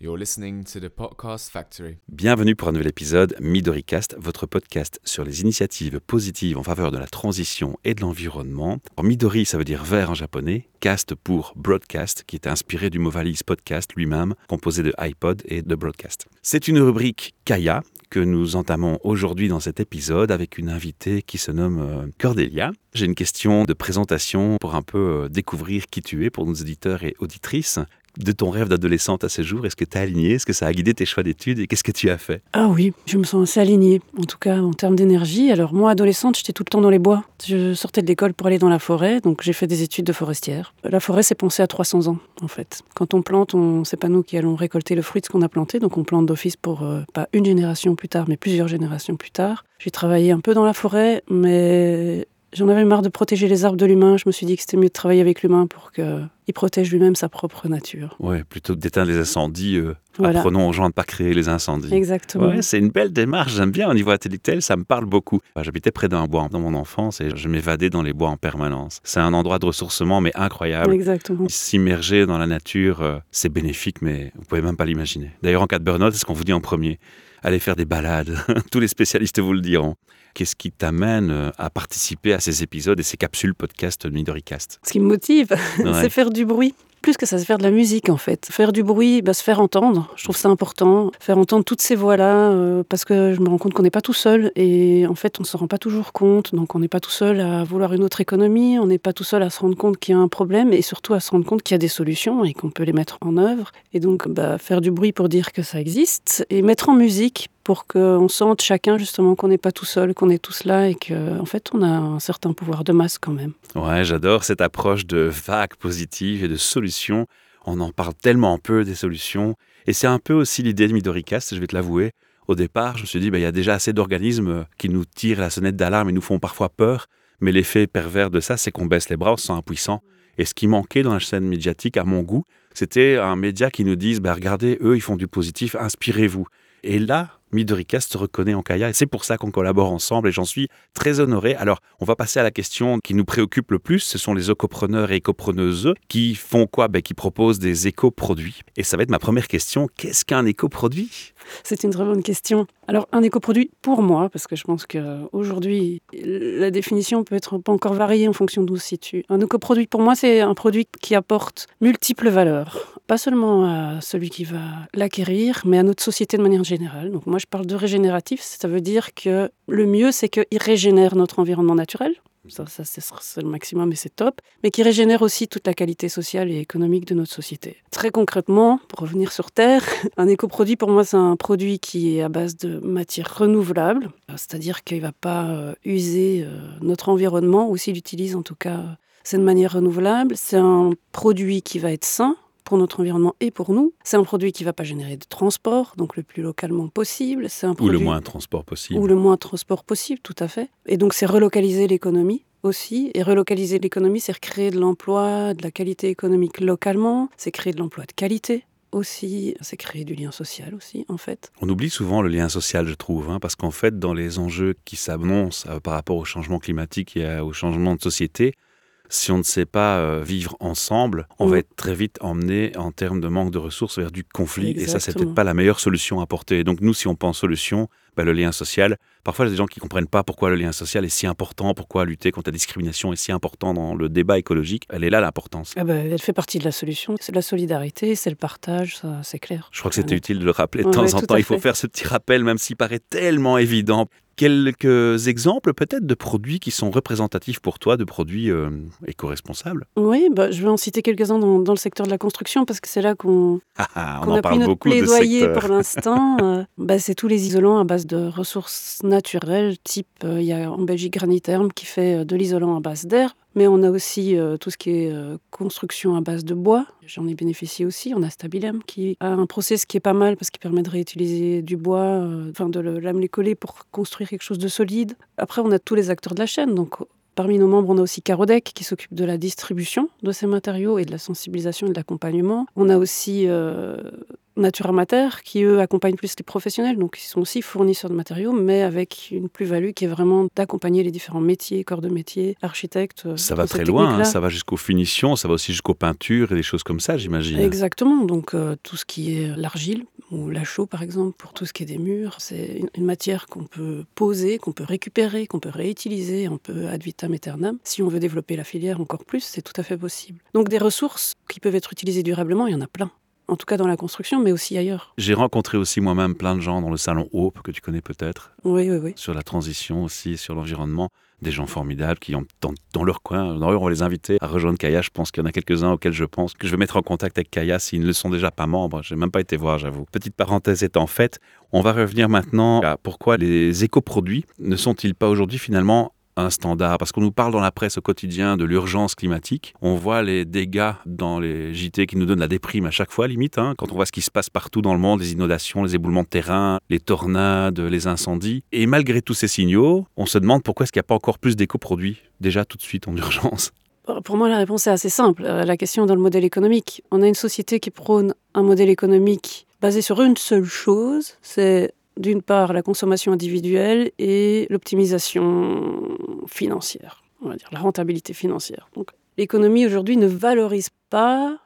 You're listening to the Podcast Factory. Bienvenue pour un nouvel épisode MidoriCast, votre podcast sur les initiatives positives en faveur de la transition et de l'environnement. Alors, Midori, ça veut dire vert en japonais, cast pour broadcast, qui est inspiré du mot valise podcast lui-même, composé de iPod et de broadcast. C'est une rubrique Kaya que nous entamons aujourd'hui dans cet épisode avec une invitée qui se nomme euh, Cordélia. J'ai une question de présentation pour un peu euh, découvrir qui tu es pour nos auditeurs et auditrices de ton rêve d'adolescente à ce jour? Est-ce que tu as aligné? Est-ce que ça a guidé tes choix d'études? Et qu'est-ce que tu as fait? Ah oui, je me sens assez alignée, en tout cas en termes d'énergie. Alors moi, adolescente, j'étais tout le temps dans les bois. Je sortais de l'école pour aller dans la forêt, donc j'ai fait des études de forestière. La forêt, c'est pensé à 300 ans, en fait. Quand on plante, on... c'est pas nous qui allons récolter le fruit de ce qu'on a planté, donc on plante d'office pour euh, pas une génération plus tard, mais plusieurs générations plus tard. J'ai travaillé un peu dans la forêt, mais J'en avais marre de protéger les arbres de l'humain. Je me suis dit que c'était mieux de travailler avec l'humain pour qu'il protège lui-même sa propre nature. Ouais, plutôt que d'éteindre les incendies, euh, apprenons aux gens à ne pas créer les incendies. Exactement. Ouais, c'est une belle démarche. J'aime bien au niveau intellectuel, ça me parle beaucoup. J'habitais près d'un bois dans mon enfance et je m'évadais dans les bois en permanence. C'est un endroit de ressourcement, mais incroyable. Exactement. S'immerger dans la nature, euh, c'est bénéfique, mais vous pouvez même pas l'imaginer. D'ailleurs, en cas de burn-out, c'est ce qu'on vous dit en premier. Allez faire des balades. Tous les spécialistes vous le diront. Qu'est-ce qui t'amène euh, à participer à ces épisodes et ces capsules podcast Midoricast Ce qui me motive, c'est faire du bruit. Plus que ça, c'est faire de la musique en fait. Faire du bruit, bah, se faire entendre, je trouve ça important. Faire entendre toutes ces voix-là, euh, parce que je me rends compte qu'on n'est pas tout seul et en fait on ne se rend pas toujours compte. Donc on n'est pas tout seul à vouloir une autre économie, on n'est pas tout seul à se rendre compte qu'il y a un problème et surtout à se rendre compte qu'il y a des solutions et qu'on peut les mettre en œuvre. Et donc bah, faire du bruit pour dire que ça existe et mettre en musique pour qu'on sente chacun justement qu'on n'est pas tout seul, qu'on est tous là et qu'en en fait on a un certain pouvoir de masse quand même. Ouais, j'adore cette approche de vague positive et de solutions. On en parle tellement peu des solutions et c'est un peu aussi l'idée de Midoricast, je vais te l'avouer. Au départ, je me suis dit, bah, il y a déjà assez d'organismes qui nous tirent la sonnette d'alarme et nous font parfois peur, mais l'effet pervers de ça, c'est qu'on baisse les bras, on se sent impuissant. Et ce qui manquait dans la scène médiatique, à mon goût, c'était un média qui nous dise, bah, regardez, eux, ils font du positif, inspirez-vous. Et là, Midoricast se reconnaît en Kaya et c'est pour ça qu'on collabore ensemble et j'en suis très honoré. Alors, on va passer à la question qui nous préoccupe le plus. Ce sont les écopreneurs et écopreneuses qui font quoi? Ben, Qui proposent des écoproduits. Et ça va être ma première question. Qu'est-ce qu'un écoproduit? C'est une très bonne question. Alors, un écoproduit, pour moi, parce que je pense qu'aujourd'hui, la définition peut être pas encore variée en fonction d'où se situe. Un écoproduit, pour moi, c'est un produit qui apporte multiples valeurs. Pas seulement à celui qui va l'acquérir, mais à notre société de manière générale. Donc, moi, je parle de régénératif, ça veut dire que le mieux, c'est qu'il régénère notre environnement naturel. Ça, c'est le maximum et c'est top. Mais qui régénère aussi toute la qualité sociale et économique de notre société. Très concrètement, pour revenir sur Terre, un écoproduit, pour moi, c'est un produit qui est à base de matières renouvelables. C'est-à-dire qu'il ne va pas euh, user euh, notre environnement, ou s'il utilise en tout cas, c'est de manière renouvelable. C'est un produit qui va être sain, pour notre environnement et pour nous. C'est un produit qui ne va pas générer de transport, donc le plus localement possible. C'est un produit... Ou le moins de transport possible. Ou le moins de transport possible, tout à fait. Et donc c'est relocaliser l'économie aussi. Et relocaliser l'économie, c'est recréer de l'emploi, de la qualité économique localement, c'est créer de l'emploi de qualité aussi, c'est créer du lien social aussi, en fait. On oublie souvent le lien social, je trouve, hein, parce qu'en fait, dans les enjeux qui s'annoncent euh, par rapport au changement climatique et au changement de société, si on ne sait pas euh, vivre ensemble, on va mm. être très vite emmené en termes de manque de ressources vers du conflit. Et ça, c'est peut-être pas la meilleure solution à porter. Donc nous, si on pense solution, bah, le lien social. Parfois, il y a des gens qui ne comprennent pas pourquoi le lien social est si important, pourquoi lutter contre la discrimination est si important dans le débat écologique. Elle est là l'importance. Ah bah, elle fait partie de la solution. C'est la solidarité, c'est le partage, c'est clair. Je crois que c'était utile de le rappeler de temps en temps. Il faut faire ce petit rappel, même s'il paraît tellement évident quelques exemples peut-être de produits qui sont représentatifs pour toi, de produits euh, éco-responsables? Oui, bah, je vais en citer quelques-uns dans, le secteur de la construction parce que c'est là qu'on ah, ah, a pris notre plaidoyer pour l'instant. Euh, bah, c'est tous les isolants à base de ressources naturelles, type euh, il y a en Belgique Graniterm qui fait de l'isolant à base d'air, mais on a aussi tout ce qui est construction à base de bois. J'en ai bénéficié aussi. On a Stabilem qui a un process qui est pas mal parce qu'il permet de réutiliser du bois, enfin de l'amener coller pour construire quelque chose de solide. Après, on a tous les acteurs de la chaîne, donc parmi nos membres, on a aussi Carodec qui s'occupe de la distribution de ces matériaux et de la sensibilisation et de l'accompagnement. On a aussi euh, Natura Mater qui, eux, accompagnent plus les professionnels, donc ils sont aussi fournisseurs de matériaux, mais avec une plus-value qui est vraiment d'accompagner les différents métiers, corps de métier, architectes. euh, Ça va très loin, hein, ça va jusqu'aux finitions, ça va aussi jusqu'aux peintures et des choses comme ça, j'imagine. Exactement, donc euh, tout ce qui est l'argile ou la chaux par exemple, pour tout ce qui est des murs, c'est une, une matière qu'on peut poser, qu'on peut récupérer, qu'on peut réutiliser, on peut ad vitam aeternam. Si on veut développer la filière encore plus, c'est tout à fait possible. Donc des ressources qui peuvent être utilisées durablement, il y en a plein. En tout cas dans la construction, mais aussi ailleurs. J'ai rencontré aussi moi-même plein de gens dans le salon Hope, que tu connais peut-être, Oui, oui, oui. sur la transition aussi, sur l'environnement. Des gens formidables qui ont dans, dans leur coin. D'ailleurs, on va les inviter à rejoindre Kaya. Je pense qu'il y en a quelques-uns auxquels je pense que je vais mettre en contact avec Kaya s'ils ne le sont déjà pas membres. Je n'ai même pas été voir, j'avoue. Petite parenthèse étant faite, on va revenir maintenant à pourquoi les écoproduits ne sont-ils pas aujourd'hui finalement un standard Parce qu'on nous parle dans la presse au quotidien de l'urgence climatique. On voit les dégâts dans les JT qui nous donnent la déprime à chaque fois, limite. hein, quand on voit ce qui se passe partout dans le monde, les inondations, les éboulements de terrain, les tornades, les incendies. Et malgré tous ces signaux, on se demande pourquoi est-ce qu'il n'y a pas encore plus d'écoproduits déjà tout de suite en urgence. Pour moi, la réponse est assez simple. Euh, La question dans le modèle économique. On a une société qui prône un modèle économique basé sur une seule chose, c'est d'une part la consommation individuelle et l'optimisation financière, on va dire, la rentabilité financière. Donc l'économie aujourd'hui ne valorise pas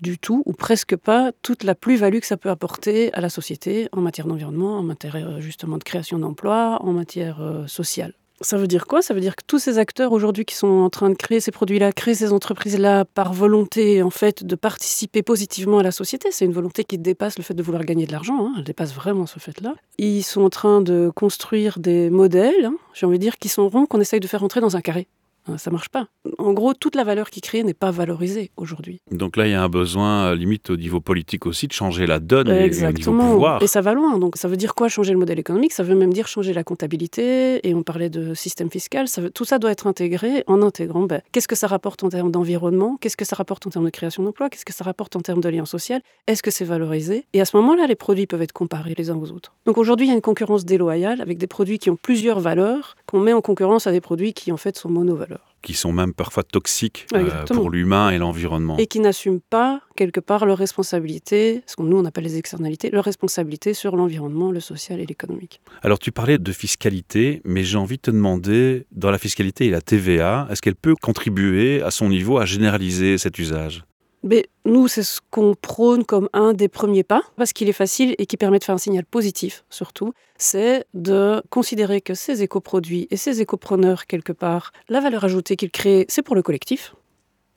du tout ou presque pas toute la plus-value que ça peut apporter à la société en matière d'environnement, en matière euh, justement de création d'emplois, en matière euh, sociale. Ça veut dire quoi? Ça veut dire que tous ces acteurs aujourd'hui qui sont en train de créer ces produits-là, créer ces entreprises-là par volonté en fait de participer positivement à la société, c'est une volonté qui dépasse le fait de vouloir gagner de l'argent, hein, elle dépasse vraiment ce fait-là. Ils sont en train de construire des modèles, hein, j'ai envie de dire, qui sont ronds qu'on essaye de faire entrer dans un carré. Hein, Ça marche pas. En gros, toute la valeur qu'ils créent n'est pas valorisée aujourd'hui. Donc là, il y a un besoin, euh, limite au niveau politique aussi, de changer la donne et, et au niveau pouvoir. Et ça va loin. Donc, ça veut dire quoi changer le modèle économique? Ça veut même dire changer la comptabilité. Et on parlait de système fiscal. Ça veut- tout ça doit être intégré en intégrant ben, qu'est-ce que ça rapporte en termes d'environnement? Qu'est-ce que ça rapporte en termes de création d'emplois? Qu'est-ce que ça rapporte en termes de lien social? Est-ce que c'est valorisé? Et à ce moment-là, les produits peuvent être comparés les uns aux autres. Donc aujourd'hui, il y a une concurrence déloyale avec des produits qui ont plusieurs valeurs qu'on met en concurrence à des produits qui en fait sont monovaleurs. qui sont même parfois toxiques euh, pour l'humain et l'environnement. et qui n'assument pas quelque part leur responsabilité, ce que nous on appelle les externalités, leur responsabilité sur l'environnement, le social et l'économique. Alors tu parlais de fiscalité, mais j'ai envie de te demander, dans la fiscalité et la TVA, est-ce qu'elle peut contribuer à son niveau à généraliser cet usage? Mais nous, c'est ce qu'on prône comme un des premiers pas, parce qu'il est facile et qui permet de faire un signal positif, surtout, c'est de considérer que ces écoproduits et ces écopreneurs, quelque part, la valeur ajoutée qu'ils créent, c'est pour le collectif.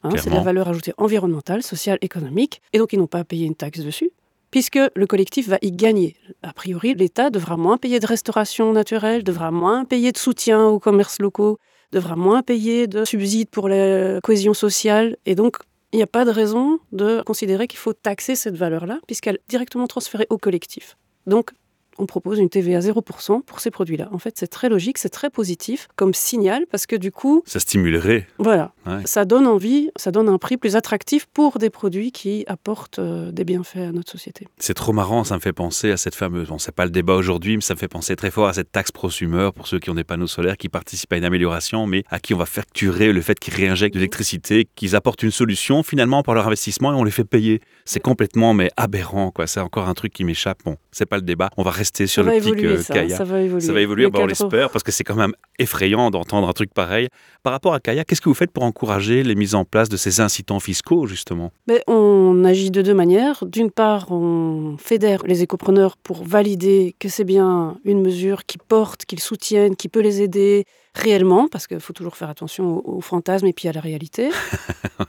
Hein, c'est de la valeur ajoutée environnementale, sociale, économique, et donc ils n'ont pas à payer une taxe dessus, puisque le collectif va y gagner. A priori, l'État devra moins payer de restauration naturelle, devra moins payer de soutien aux commerces locaux, devra moins payer de subsides pour la cohésion sociale, et donc il n'y a pas de raison de considérer qu'il faut taxer cette valeur-là, puisqu'elle est directement transférée au collectif. Donc, on propose une TVA 0% pour ces produits-là. En fait, c'est très logique, c'est très positif comme signal, parce que du coup, Ça stimulerait. voilà, Ouais. ça donne envie, ça donne un prix plus attractif pour des produits qui apportent euh, des bienfaits à notre société. C'est trop marrant, ça me fait penser à cette fameuse, bon c'est pas le débat aujourd'hui, mais ça me fait penser très fort à cette taxe prosumeur pour ceux qui ont des panneaux solaires, qui participent à une amélioration, mais à qui on va facturer le fait qu'ils réinjectent de l'électricité, qu'ils apportent une solution finalement par leur investissement et on les fait payer. C'est complètement mais aberrant quoi, c'est encore un truc qui m'échappe. Bon, c'est pas le débat, on va rester sur ça l'optique évoluer, euh, ça, Kaya. ça va évoluer. Ça va évoluer, Le on l'espère, parce que c'est quand même effrayant d'entendre un truc pareil. Par rapport à Kaya, qu'est-ce que vous faites pour encourager les mises en place de ces incitants fiscaux, justement? Mais on agit de deux manières. D'une part, on fédère les écopreneurs pour valider que c'est bien une mesure qui porte, qu'ils soutiennent, qui peut les aider réellement, parce qu'il faut toujours faire attention aux, aux fantasmes et puis à la réalité.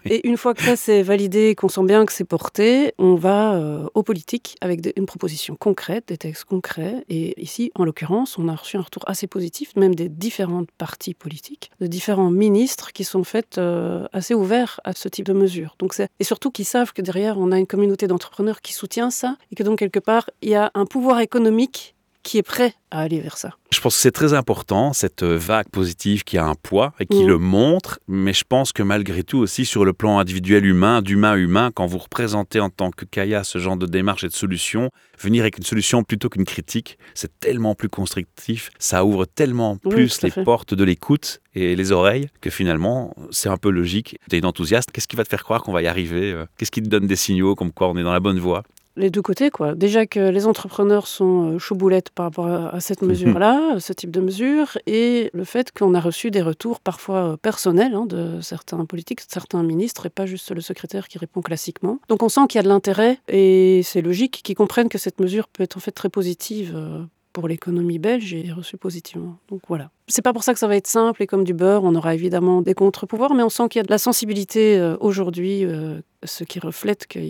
Et une fois que ça c'est validé, qu'on sent bien que c'est porté, on va euh, aux politiques avec des- une proposition concrète, des textes concrets. Et ici, en l'occurrence, on a reçu un retour assez positif, même des différentes partis politiques, de différents ministres qui sont faits euh, assez ouverts à ce type de mesures. Donc et surtout qui savent que derrière on a une communauté d'entrepreneurs qui soutient ça et que donc quelque part il y a un pouvoir économique qui est prêt à aller vers ça. Je pense que c'est très important, cette vague positive qui a un poids et qui Mhm. le montre, mais je pense que malgré tout aussi sur le plan individuel humain, d'humain à humain, quand vous représentez en tant que Kaya ce genre de démarche et de solution, venir avec une solution plutôt qu'une critique, c'est tellement plus constructif, ça ouvre tellement plus les portes de l'écoute et les oreilles que finalement c'est un peu logique. Tu es une enthousiaste, qu'est-ce qui va te faire croire qu'on va y arriver euh, Qu'est-ce qui te donne des signaux comme quoi on est dans la bonne voie? Les deux côtés, quoi. Déjà que les entrepreneurs sont euh, chauds boulettes par rapport à, cette mesure-là, ce type de mesure, et le fait qu'on a reçu des retours parfois euh, personnels hein, de certains politiques, de certains ministres, et pas juste le secrétaire qui répond classiquement. Donc on sent qu'il y a de l'intérêt, et c'est logique qu'ils comprennent que cette mesure peut être en fait très positive euh, pour l'économie belge et reçue positivement. Donc voilà. C'est pas pour ça que ça va être simple et comme du beurre, on aura évidemment des contre-pouvoirs, mais on sent qu'il y a de la sensibilité euh, aujourd'hui, euh, ce qui reflète que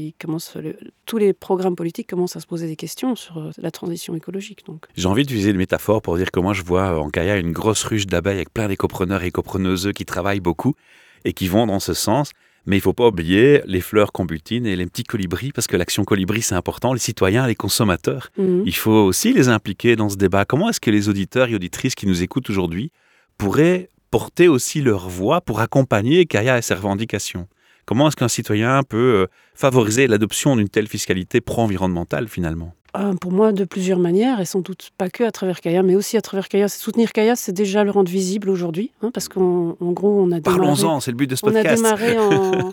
tous les programmes politiques commencent à se poser des questions sur euh, la transition écologique. J'ai envie d'utiliser une métaphore pour dire que moi je vois en Kaya une grosse ruche d'abeilles avec plein d'écopreneurs et écopreneuses qui travaillent beaucoup et qui vont dans ce sens. Mais il ne faut pas oublier les fleurs qu'on butine et les petits colibris, parce que l'action colibri, c'est important, les citoyens, les consommateurs. Mhm. Il faut aussi les impliquer dans ce débat. Comment est-ce que les auditeurs et auditrices qui nous écoutent aujourd'hui pourraient porter aussi leur voix pour accompagner Kaya et ses revendications? Comment est-ce qu'un citoyen peut euh, favoriser l'adoption d'une telle fiscalité pro-environnementale finalement? Pour moi, de plusieurs manières, et sans doute pas que à travers Kaya, mais aussi à travers Kaya. Soutenir Kaya, c'est déjà le rendre visible aujourd'hui, hein, parce qu'en en gros, on a démarré... Parlons-en, c'est le but de ce On a podcast. démarré en,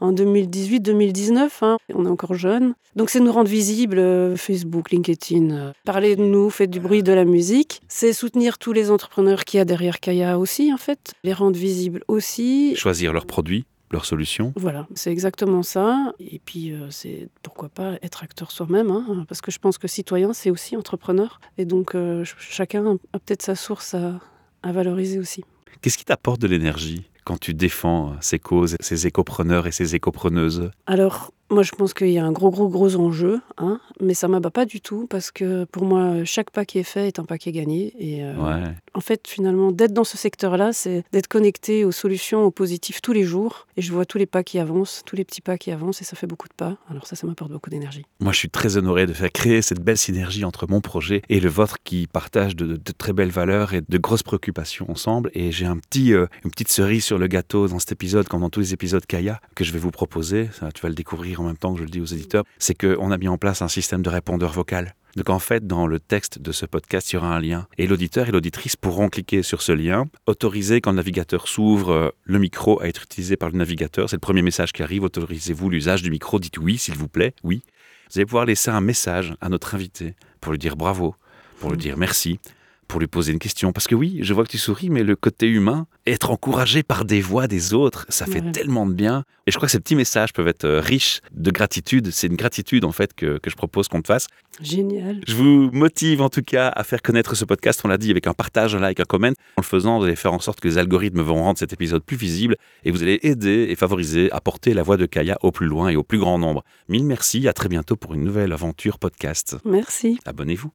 en 2018-2019, hein. on est encore jeune. Donc c'est nous rendre visibles, euh, Facebook, LinkedIn, euh, parler de nous, faire du bruit de la musique. C'est soutenir tous les entrepreneurs qu'il y a derrière Kaya aussi, en fait. Les rendre visibles aussi. Choisir leurs produits, leurs solutions. Voilà, c'est exactement ça. Et puis euh, c'est pourquoi pas être acteur soi-même, hein, parce que je pense que citoyen, c'est aussi entrepreneur. Et donc euh, ch- chacun a peut-être sa source à, à valoriser aussi. Qu'est-ce qui t'apporte de l'énergie quand tu défends ces causes, ces écopreneurs et ces écopreneuses? Alors, moi, je pense qu'il y a un gros, gros, gros enjeu, hein, mais ça m'abat pas du tout parce que pour moi, chaque pas qui est fait est un pas qui est gagné. Et euh, Ouais. en fait, finalement, d'être dans ce secteur-là, c'est d'être connecté aux solutions, aux positifs tous les jours. Et je vois tous les pas qui avancent, tous les petits pas qui avancent, et ça fait beaucoup de pas. Alors ça, ça m'apporte beaucoup d'énergie. Moi, je suis très honoré de faire créer cette belle synergie entre mon projet et le vôtre qui partage de, de très belles valeurs et de grosses préoccupations ensemble. Et j'ai un petit, euh, une petite cerise sur le gâteau dans cet épisode, comme dans tous les épisodes Kaya, que je vais vous proposer. Ça, tu vas le découvrir en même temps que je le dis aux éditeurs. C'est qu'on a mis en place un système de répondeur vocal. Donc en fait, dans le texte de ce podcast, il y aura un lien. Et l'auditeur et l'auditrice pourront cliquer sur ce lien, autoriser quand le navigateur s'ouvre euh, le micro à être utilisé par le navigateur. C'est le premier message qui arrive. Autorisez-vous l'usage du micro. Dites oui, s'il vous plaît. Oui. Vous allez pouvoir laisser un message à notre invité pour lui dire bravo, pour lui dire merci, pour lui poser une question. Parce que oui, je vois que tu souris, mais le côté humain, être encouragé par des voix des autres, ça fait Ouais. tellement de bien. Et je crois que ces petits messages peuvent être euh, riches de gratitude. C'est une gratitude, en fait, que, que je propose qu'on te fasse. Génial. Je vous motive, en tout cas, à faire connaître ce podcast, on l'a dit, avec un partage, un like, un comment. En le faisant, vous allez faire en sorte que les algorithmes vont rendre cet épisode plus visible et vous allez aider et favoriser à porter la voix de Kaya au plus loin et au plus grand nombre. Mille merci, à très bientôt pour une nouvelle aventure podcast. Merci. Abonnez-vous.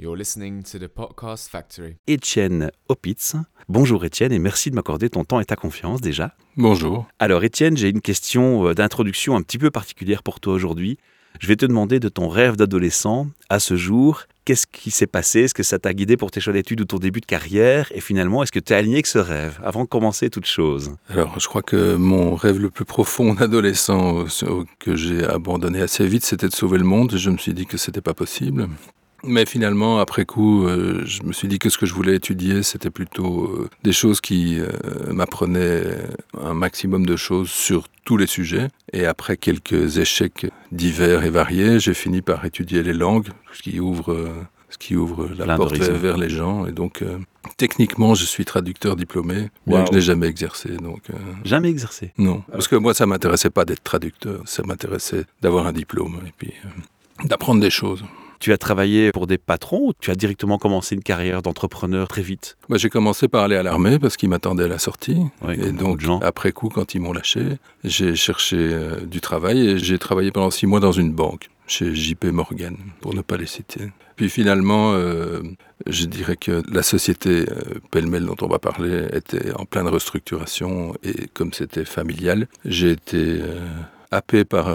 You're listening to the Podcast Factory. Étienne Opitz. Bonjour Étienne et merci de m'accorder ton temps et ta confiance déjà. Bonjour. Alors Étienne, j'ai une question euh, d'introduction un petit peu particulière pour toi aujourd'hui. Je vais te demander de ton rêve d'adolescent à ce jour. Qu'est-ce qui s'est passé? Est-ce que ça t'a guidé pour tes choix d'études ou ton début de carrière? Et finalement, est-ce que tu es aligné avec ce rêve avant de commencer toute chose? Alors, je crois que mon rêve le plus profond d'adolescent euh, que j'ai abandonné assez vite, c'était de sauver le monde. Je me suis dit que c'était pas possible. Mais finalement, après coup, euh, je me suis dit que ce que je voulais étudier, c'était plutôt euh, des choses qui euh, m'apprenaient un maximum de choses sur tous les sujets. Et après quelques échecs divers et variés, j'ai fini par étudier les langues, ce qui ouvre, ce qui ouvre la Plein porte vers, vers les gens. Et donc, techniquement, je suis traducteur diplômé, bien Wow. que je n'ai jamais exercé. Donc, euh, Jamais exercé. non, parce que moi, ça m'intéressait pas d'être traducteur. Ça m'intéressait d'avoir un diplôme et puis euh, d'apprendre des choses. Tu as travaillé pour des patrons ou tu as directement commencé une carrière d'entrepreneur très vite Moi, j'ai commencé par aller à l'armée parce qu'ils m'attendaient à la sortie. Oui, et donc, gens. après coup, quand ils m'ont lâché, j'ai cherché euh, du travail et j'ai travaillé pendant six mois dans une banque, chez JP Morgan, pour ne pas les citer. Puis finalement, euh, je dirais que la société euh, pêle-mêle dont on va parler était en pleine restructuration et comme c'était familial, j'ai été euh, happé par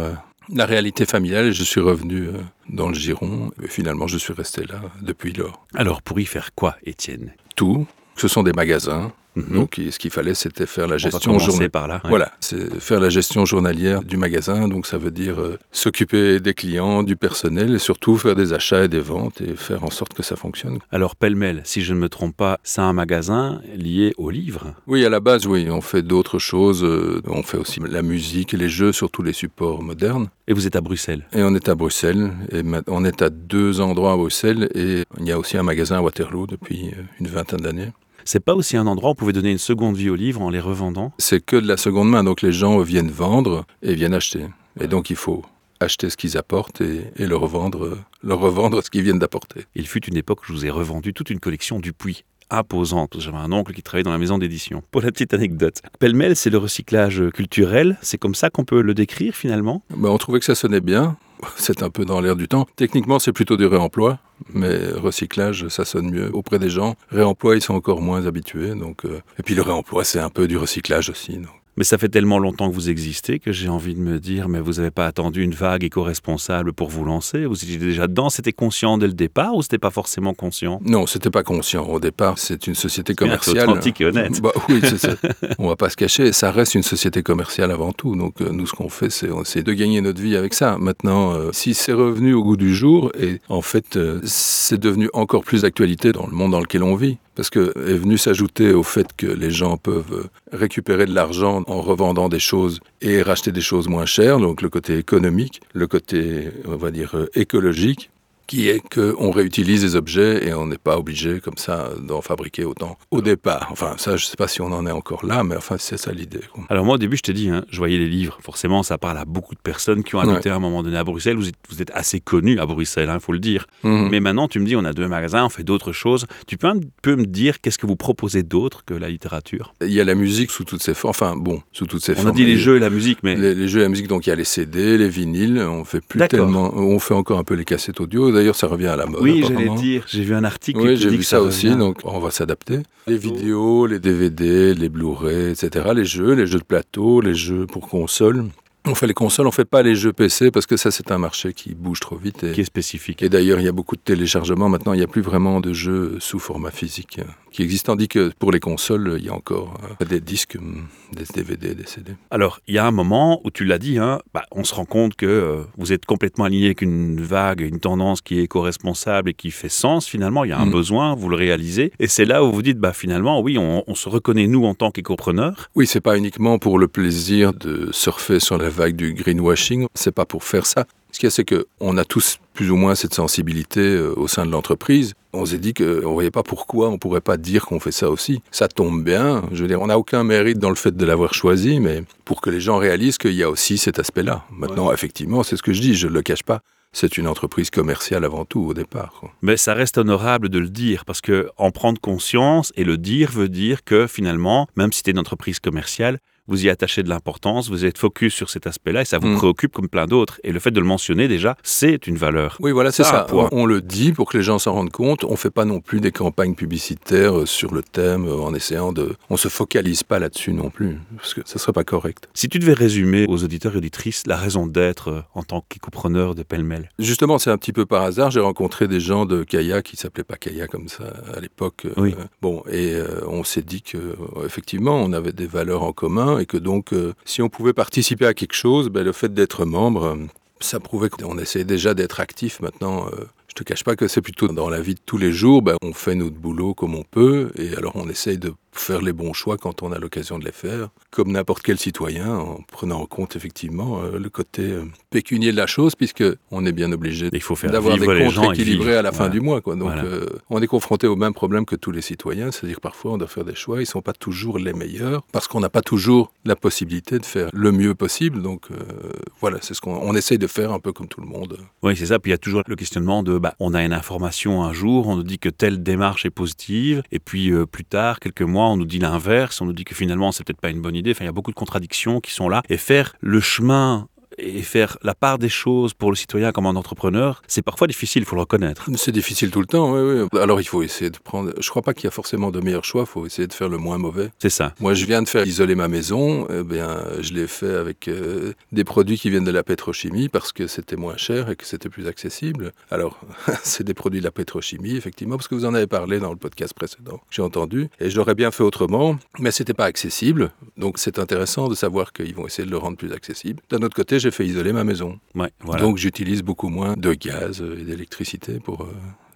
la réalité familiale et je suis revenu euh, dans le giron. Et finalement, je suis resté là depuis lors. Alors, pour y faire quoi, Étienne? Tout, ce sont des magasins. Mhm. Donc, ce qu'il fallait, c'était faire la gestion journalière. par là. ouais. Voilà, c'est faire la gestion journalière du magasin. Donc, ça veut dire euh, s'occuper des clients, du personnel et surtout faire des achats et des ventes et faire en sorte que ça fonctionne. Alors, pêle-mêle, si je ne me trompe pas, c'est un magasin lié aux livres? Oui, à la base, oui, on fait d'autres choses. euh, On fait aussi la musique et les jeux sur tous les supports modernes. Et vous êtes à Bruxelles? Et on est à Bruxelles. Et on est à deux endroits à Bruxelles. Et il y a aussi un magasin à Waterloo depuis euh, une vingtaine d'années. C'est pas aussi un endroit où on pouvait donner une seconde vie aux livres en les revendant C'est que de la seconde main. Donc les gens viennent vendre et viennent acheter. Et donc il faut acheter ce qu'ils apportent et, et le revendre, leur revendre ce qu'ils viennent d'apporter. Il fut une époque où je vous ai revendu toute une collection Dupuis imposante. J'avais un oncle qui travaillait dans la maison d'édition. Pour la petite anecdote. Pêle-mêle, c'est le recyclage culturel. C'est comme ça qu'on peut le décrire finalement? Ben, on trouvait que ça sonnait bien. C'est un peu dans l'air du temps. Techniquement, c'est plutôt du réemploi, mais recyclage, ça sonne mieux auprès des gens. Réemploi, ils sont encore moins habitués. Donc, euh, Et puis le réemploi, c'est un peu du recyclage aussi. Mais ça fait tellement longtemps que vous existez que j'ai envie de me dire, mais vous n'avez pas attendu une vague éco-responsable pour vous lancer? Vous étiez déjà dedans C'était conscient dès le départ ou c'était pas forcément conscient? Non, c'était pas conscient. Au départ, c'est une société commerciale. authentique et honnête. Bah oui, c'est ça. On va pas se cacher. Ça reste une société commerciale avant tout. Donc euh, nous, ce qu'on fait, c'est on essaie de gagner notre vie avec ça. Maintenant, euh, si c'est revenu au goût du jour, et en fait, euh, c'est devenu encore plus d'actualité dans le monde dans lequel on vit. Parce que est venu s'ajouter au fait que les gens peuvent euh, récupérer de l'argent en revendant des choses et racheter des choses moins chères, donc le côté économique, le côté, on va dire, euh, écologique, qui est qu'on réutilise les objets et on n'est pas obligé comme ça d'en fabriquer autant au départ. Enfin, ça, je sais pas si on en est encore là, mais enfin, c'est ça l'idée. Alors moi au début je te dis, hein, je voyais les livres, forcément ça parle à beaucoup de personnes qui ont habité à un moment donné à Bruxelles, vous êtes, vous êtes assez connu à Bruxelles, il faut le dire. Mhm. Mais maintenant tu me dis on a deux magasins, on fait d'autres choses, tu peux un peu me dire qu'est-ce que vous proposez d'autre que la littérature? Il y a la musique sous toutes ses formes. Enfin, bon, sous toutes ses On formes. a dit les jeux et la musique, mais Les, les jeux et la musique, donc il y a les CD, les vinyles, on fait plus tellement, on fait encore un peu les cassettes audio. D'ailleurs, ça revient à la mode. oui j'allais dire, j'ai vu un article Oui, j'ai vu ça, aussi, donc on va s'adapter. Les vidéos, les DVD, les Blu-ray, etc. Les jeux, les jeux de plateau, les jeux pour console. On fait les consoles, on fait pas les jeux PC parce que ça c'est un marché qui bouge trop vite. Et, qui est spécifique. et d'ailleurs il y a beaucoup de téléchargements. Maintenant il n'y a plus vraiment de jeux sous format physique qui existent. Tandis que pour les consoles il y a encore euh, des disques, hum, des DVD, des CD. Alors, il y a un moment où tu l'as dit, hein, bah, on se rend compte que euh, vous êtes complètement aligné avec une vague, une tendance qui est éco-responsable et qui fait sens finalement. Il y a un Mm. besoin, vous le réalisez. Et c'est là où vous dites, bah, finalement, oui, on, on se reconnaît nous en tant qu'éco-preneurs. Oui, c'est pas uniquement pour le plaisir de surfer sur la vague du greenwashing, c'est pas pour faire ça. Ce qu'il y a, c'est qu'on a tous plus ou moins cette sensibilité euh, au sein de l'entreprise. On s'est dit qu'on ne voyait pas pourquoi on pourrait pas dire qu'on fait ça aussi. Ça tombe bien, je veux dire, on n'a aucun mérite dans le fait de l'avoir choisi, mais pour que les gens réalisent qu'il y a aussi cet aspect-là. Maintenant, effectivement, c'est ce que je dis, je ne le cache pas. C'est une entreprise commerciale avant tout au départ. Mais ça reste honorable de le dire parce que en prendre conscience et le dire veut dire que finalement, même si tu es une entreprise commerciale, vous y attachez de l'importance, vous êtes focus sur cet aspect-là et ça vous Mm. préoccupe comme plein d'autres. Et le fait de le mentionner déjà, c'est une valeur. Oui, voilà, c'est Ça. On, on le dit pour que les gens s'en rendent compte. On fait pas non plus des campagnes publicitaires euh, sur le thème euh, en essayant de. On se focalise pas là-dessus non plus, parce que ça serait pas correct. Si tu devais résumer aux auditeurs et auditrices la raison d'être euh, en tant qu'éco-preneur de pêle-mêle, Justement, c'est un petit peu par hasard. J'ai rencontré des gens de Kaya qui s'appelaient pas Kaya comme ça à l'époque. euh, Oui. bon, et euh, on s'est dit que effectivement, on avait des valeurs en commun et que donc, euh, si on pouvait participer à quelque chose, ben, le fait d'être membre, euh, ça prouvait qu'on essayait déjà d'être actif. Maintenant, euh, je te cache pas que c'est plutôt dans la vie de tous les jours, ben, on fait notre boulot comme on peut, et alors on essaye de faire les bons choix quand on a l'occasion de les faire, comme n'importe quel citoyen, en prenant en compte effectivement euh, le côté euh, pécunier de la chose, puisque on est bien obligé d'avoir des gens comptes équilibrés à la fin Voilà. du mois. Quoi. Donc, Voilà. euh, on est confronté au même problème que tous les citoyens, c'est-à-dire parfois on doit faire des choix, ils ne sont pas toujours les meilleurs, parce qu'on n'a pas toujours la possibilité de faire le mieux possible. Donc euh, voilà, c'est ce qu'on on essaye de faire un peu comme tout le monde. Oui, c'est ça. Puis il y a toujours le questionnement de, bah, on a une information un jour, on nous dit que telle démarche est positive, et puis euh, plus tard, quelques mois, on nous dit l'inverse, on nous dit que finalement c'est peut-être pas une bonne idée. Enfin, il y a beaucoup de contradictions qui sont là. Et faire le chemin et faire la part des choses pour le citoyen comme un entrepreneur, c'est parfois difficile, il faut le reconnaître. C'est difficile tout le temps, oui, oui. Alors il faut essayer de prendre. Je crois pas qu'il y a forcément de meilleurs choix, il faut essayer de faire le moins mauvais. C'est ça. Moi, je viens de faire isoler ma maison, eh bien, je l'ai fait avec euh, des produits qui viennent de la pétrochimie parce que c'était moins cher et que c'était plus accessible. Alors, c'est des produits de la pétrochimie, effectivement, parce que vous en avez parlé dans le podcast précédent. J'ai entendu et je l'aurais bien fait autrement, mais c'était pas accessible. Donc, c'est intéressant de savoir qu'ils vont essayer de le rendre plus accessible. D'un autre côté, j'ai fait isoler ma maison. Ouais, voilà. Donc, j'utilise beaucoup moins de gaz et d'électricité pour. euh,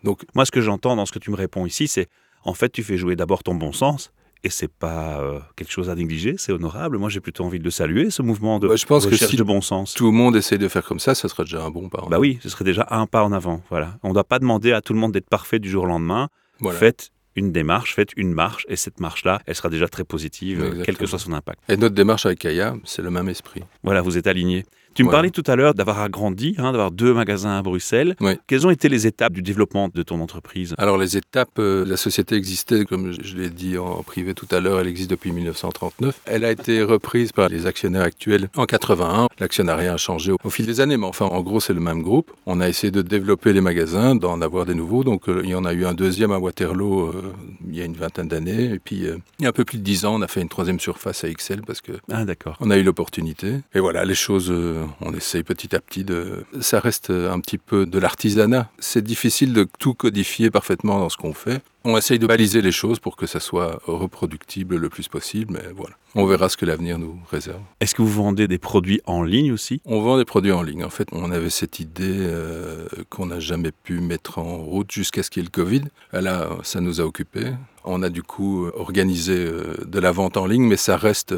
Donc, Moi, ce que j'entends dans ce que tu me réponds ici, c'est en fait, tu fais jouer d'abord ton bon sens. Et c'est pas euh, quelque chose à négliger, c'est honorable. Moi, j'ai plutôt envie de le saluer, ce mouvement de Ouais, je pense que recherche si de bon sens. tout le monde essaye de faire comme ça, ça serait déjà un bon pas. en Bah avant. oui, ce serait déjà un pas en avant. Voilà. On ne doit pas demander à tout le monde d'être parfait du jour au lendemain. Voilà. Faites une démarche, faites une marche, et cette marche-là, elle sera déjà très positive, euh, Exactement. quel que soit son impact. Et notre démarche avec Kaya, c'est le même esprit. Voilà, vous êtes alignés. Tu me parlais tout à l'heure d'avoir agrandi, hein, d'avoir deux magasins à Bruxelles. Quelles ont été les étapes du développement de ton entreprise? Alors les étapes, euh, la société existait, comme je, l'ai dit en privé tout à l'heure, elle existe depuis 1939. Elle a été reprise par les actionnaires actuels en 81. L'actionnariat a changé au, fil des années, mais enfin en gros c'est le même groupe. On a essayé de développer les magasins, d'en avoir des nouveaux. Donc euh, il y en a eu un deuxième à Waterloo euh, il y a une vingtaine d'années. Et puis il y a un peu plus de dix ans, on a fait une troisième surface à Excel parce que Ah, on a eu l'opportunité. Et voilà, les choses, on essaye petit à petit de... Ça reste un petit peu de l'artisanat. C'est difficile de tout codifier parfaitement dans ce qu'on fait. On essaye de baliser les choses pour que ça soit reproductible le plus possible, mais voilà. On verra ce que l'avenir nous réserve. Est-ce que vous vendez des produits en ligne aussi? On vend des produits en ligne. En fait, on avait cette idée euh, qu'on n'a jamais pu mettre en route jusqu'à ce qu'il y ait le Covid. Là, ça nous a occupés. On a du coup euh, organisé euh, de la vente en ligne, mais ça reste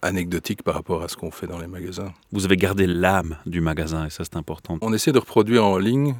anecdotique par rapport à ce qu'on fait dans les magasins. Vous avez gardé l'âme du magasin, et ça c'est important. On essaie de reproduire en ligne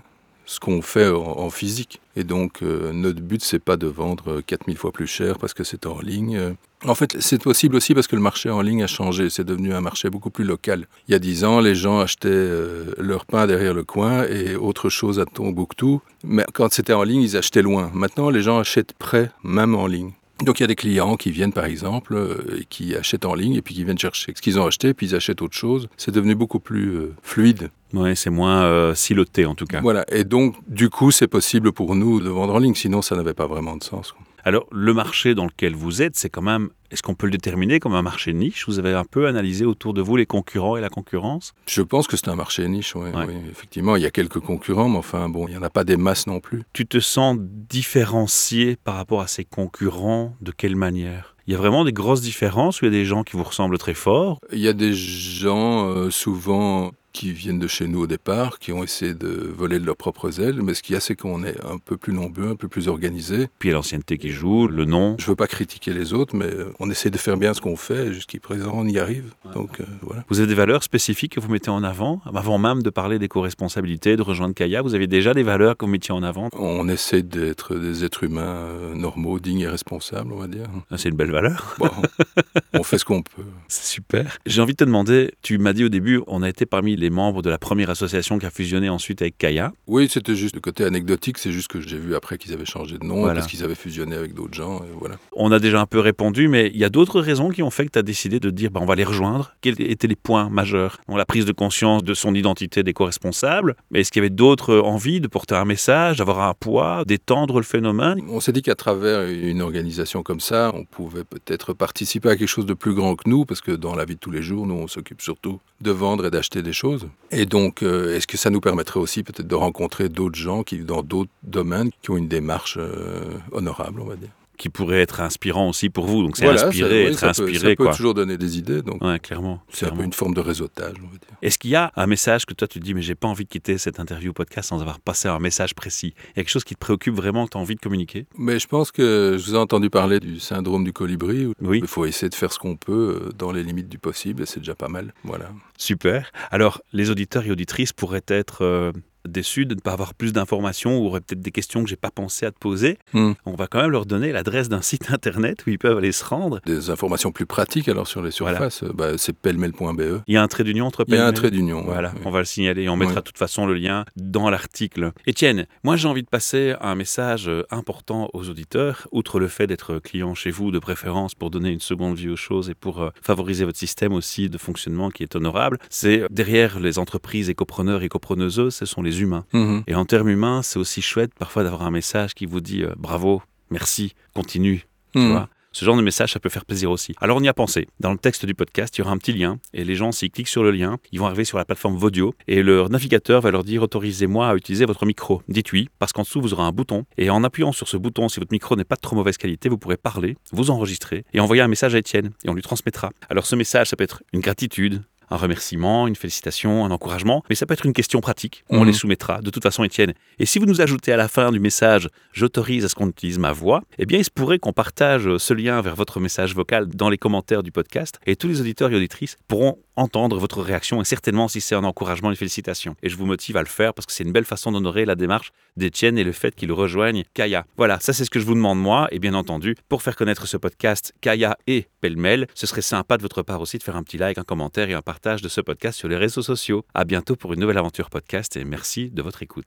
ce qu'on fait en, physique. Et donc, euh, notre but, c'est pas de vendre 4000 fois plus cher parce que c'est en ligne. Euh, En fait, c'est possible aussi parce que le marché en ligne a changé. C'est devenu un marché beaucoup plus local. Il y a 10 ans, les gens achetaient euh, leur pain derrière le coin et autre chose à Tombouctou. Mais quand c'était en ligne, ils achetaient loin. Maintenant, les gens achètent près, même en ligne. Donc il y a des clients qui viennent par exemple euh, et qui achètent en ligne et puis qui viennent chercher ce qu'ils ont acheté puis ils achètent autre chose. C'est devenu beaucoup plus euh, fluide. Ouais, c'est moins euh, siloté en tout cas. Voilà, et donc du coup c'est possible pour nous de vendre en ligne, sinon ça n'avait pas vraiment de sens. quoi. Alors, le marché dans lequel vous êtes, c'est quand même, est-ce qu'on peut le déterminer comme un marché niche? Vous avez un peu analysé autour de vous les concurrents et la concurrence? Je pense que c'est un marché niche, oui, Ouais. oui. Effectivement, il y a quelques concurrents, mais enfin bon, il n'y en a pas des masses non plus. Tu te sens différencié par rapport à ces concurrents? De quelle manière? Il y a vraiment des grosses différences où il y a des gens qui vous ressemblent très fort? Il y a des gens euh, souvent qui viennent de chez nous au départ, qui ont essayé de voler de leurs propres ailes, mais ce qu'il y a, c'est qu'on est un peu plus nombreux, un peu plus organisés. Puis il y a l'ancienneté qui joue, le nom. Je ne veux pas critiquer les autres, mais euh, on essaie de faire bien ce qu'on fait, et jusqu'à présent on y arrive. Donc euh, voilà. Vous avez des valeurs spécifiques que vous mettez en avant Avant même de parler d'éco-responsabilité, de rejoindre Kaya, vous avez déjà des valeurs que vous mettiez en avant? On essaie d'être des êtres humains euh, normaux, dignes et responsables, on va dire. Ah, C'est une belle valeur. Bon, on fait ce qu'on peut. C'est super. J'ai envie de te demander, tu m'as dit au début, on a été parmi les membres de la première association qui a fusionné ensuite avec Kaya. Oui, c'était juste le côté anecdotique, c'est juste que j'ai vu après qu'ils avaient changé de nom, Voilà. parce qu'ils avaient fusionné avec d'autres gens, et voilà. On a déjà un peu répondu, mais il y a d'autres raisons qui ont fait que tu as décidé de dire bah, on va les rejoindre. Quels étaient les points majeurs? Bon, La prise de conscience de son identité d'éco-responsable, mais est-ce qu'il y avait d'autres envies de porter un message, d'avoir un poids, d'étendre le phénomène? On s'est dit qu'à travers une organisation comme ça, on pouvait peut-être participer à quelque chose de plus grand que nous, parce que dans la vie de tous les jours, nous, on s'occupe surtout de vendre et d'acheter des choses. Et donc, euh, est-ce que ça nous permettrait aussi peut-être de rencontrer d'autres gens qui, dans d'autres domaines, qui ont une démarche euh, honorable, on va dire? Qui pourrait être inspirant aussi pour vous Donc c'est Voilà, inspiré, ça- oui, être ça peut- inspiré. ça peut toujours donner des idées, donc Ouais, clairement. c'est un peu une forme de réseautage, on va dire. Est-ce qu'il y a un message que toi tu te dis mais j'ai pas envie de quitter cette interview podcast sans avoir passé un message précis? Il y a quelque chose qui te préoccupe vraiment que tu as envie de communiquer? Mais je pense que je vous ai entendu parler du syndrome du colibri. où Oui. Il faut essayer de faire ce qu'on peut euh, dans les limites du possible et c'est déjà pas mal. Voilà. Super. Alors, les auditeurs et auditrices pourraient être euh, déçu de ne pas avoir plus d'informations ou aurait peut-être des questions que j'ai pas pensé à te poser, Hmm. on va quand même leur donner l'adresse d'un site internet où ils peuvent aller se rendre. Des informations plus pratiques alors sur les surfaces, euh, bah, c'est pellemel.be. Il y a un trait d'union entre Il y a un trait d'union. Voilà, on va le signaler et on mettra Oui. de toute façon le lien dans l'article. Étienne, moi j'ai envie de passer un message euh, important aux auditeurs, outre le fait d'être client chez vous de préférence pour donner une seconde vie aux choses et pour euh, favoriser votre système aussi de fonctionnement qui est honorable, c'est derrière les entreprises écopreneurs et écopreneuses, ce sont les humains. Mhm. Et en termes humains, c'est aussi chouette parfois d'avoir un message qui vous dit euh, bravo, merci, continue, tu Mhm. vois. Ce genre de message, ça peut faire plaisir aussi. Alors on y a pensé. Dans le texte du podcast, il y aura un petit lien et les gens, s'ils cliquent sur le lien, ils vont arriver sur la plateforme Vodio et leur navigateur va leur dire autorisez-moi à utiliser votre micro. Dites oui, parce qu'en dessous vous aurez un bouton et en appuyant sur ce bouton, si votre micro n'est pas de trop mauvaise qualité, vous pourrez parler, vous enregistrer et envoyer un message à Étienne et on lui transmettra. Alors ce message, ça peut être une gratitude, un remerciement, une félicitation, un encouragement, mais ça peut être une question pratique. On Mhm. les soumettra de toute façon, Étienne. Et si vous nous ajoutez à la fin du message j'autorise à ce qu'on utilise ma voix, eh bien il se pourrait qu'on partage ce lien vers votre message vocal dans les commentaires du podcast et tous les auditeurs et auditrices pourront entendre votre réaction et certainement si c'est un encouragement, une félicitation. Et je vous motive à le faire parce que c'est une belle façon d'honorer la démarche d'Étienne et le fait qu'il rejoigne Kaya. Voilà, ça c'est ce que je vous demande moi et bien entendu, pour faire connaître ce podcast Kaya et Pêle-mêle, ce serait sympa de votre part aussi de faire un petit like, un commentaire et un partage de ce podcast sur les réseaux sociaux. À bientôt pour une nouvelle aventure podcast et merci de votre écoute.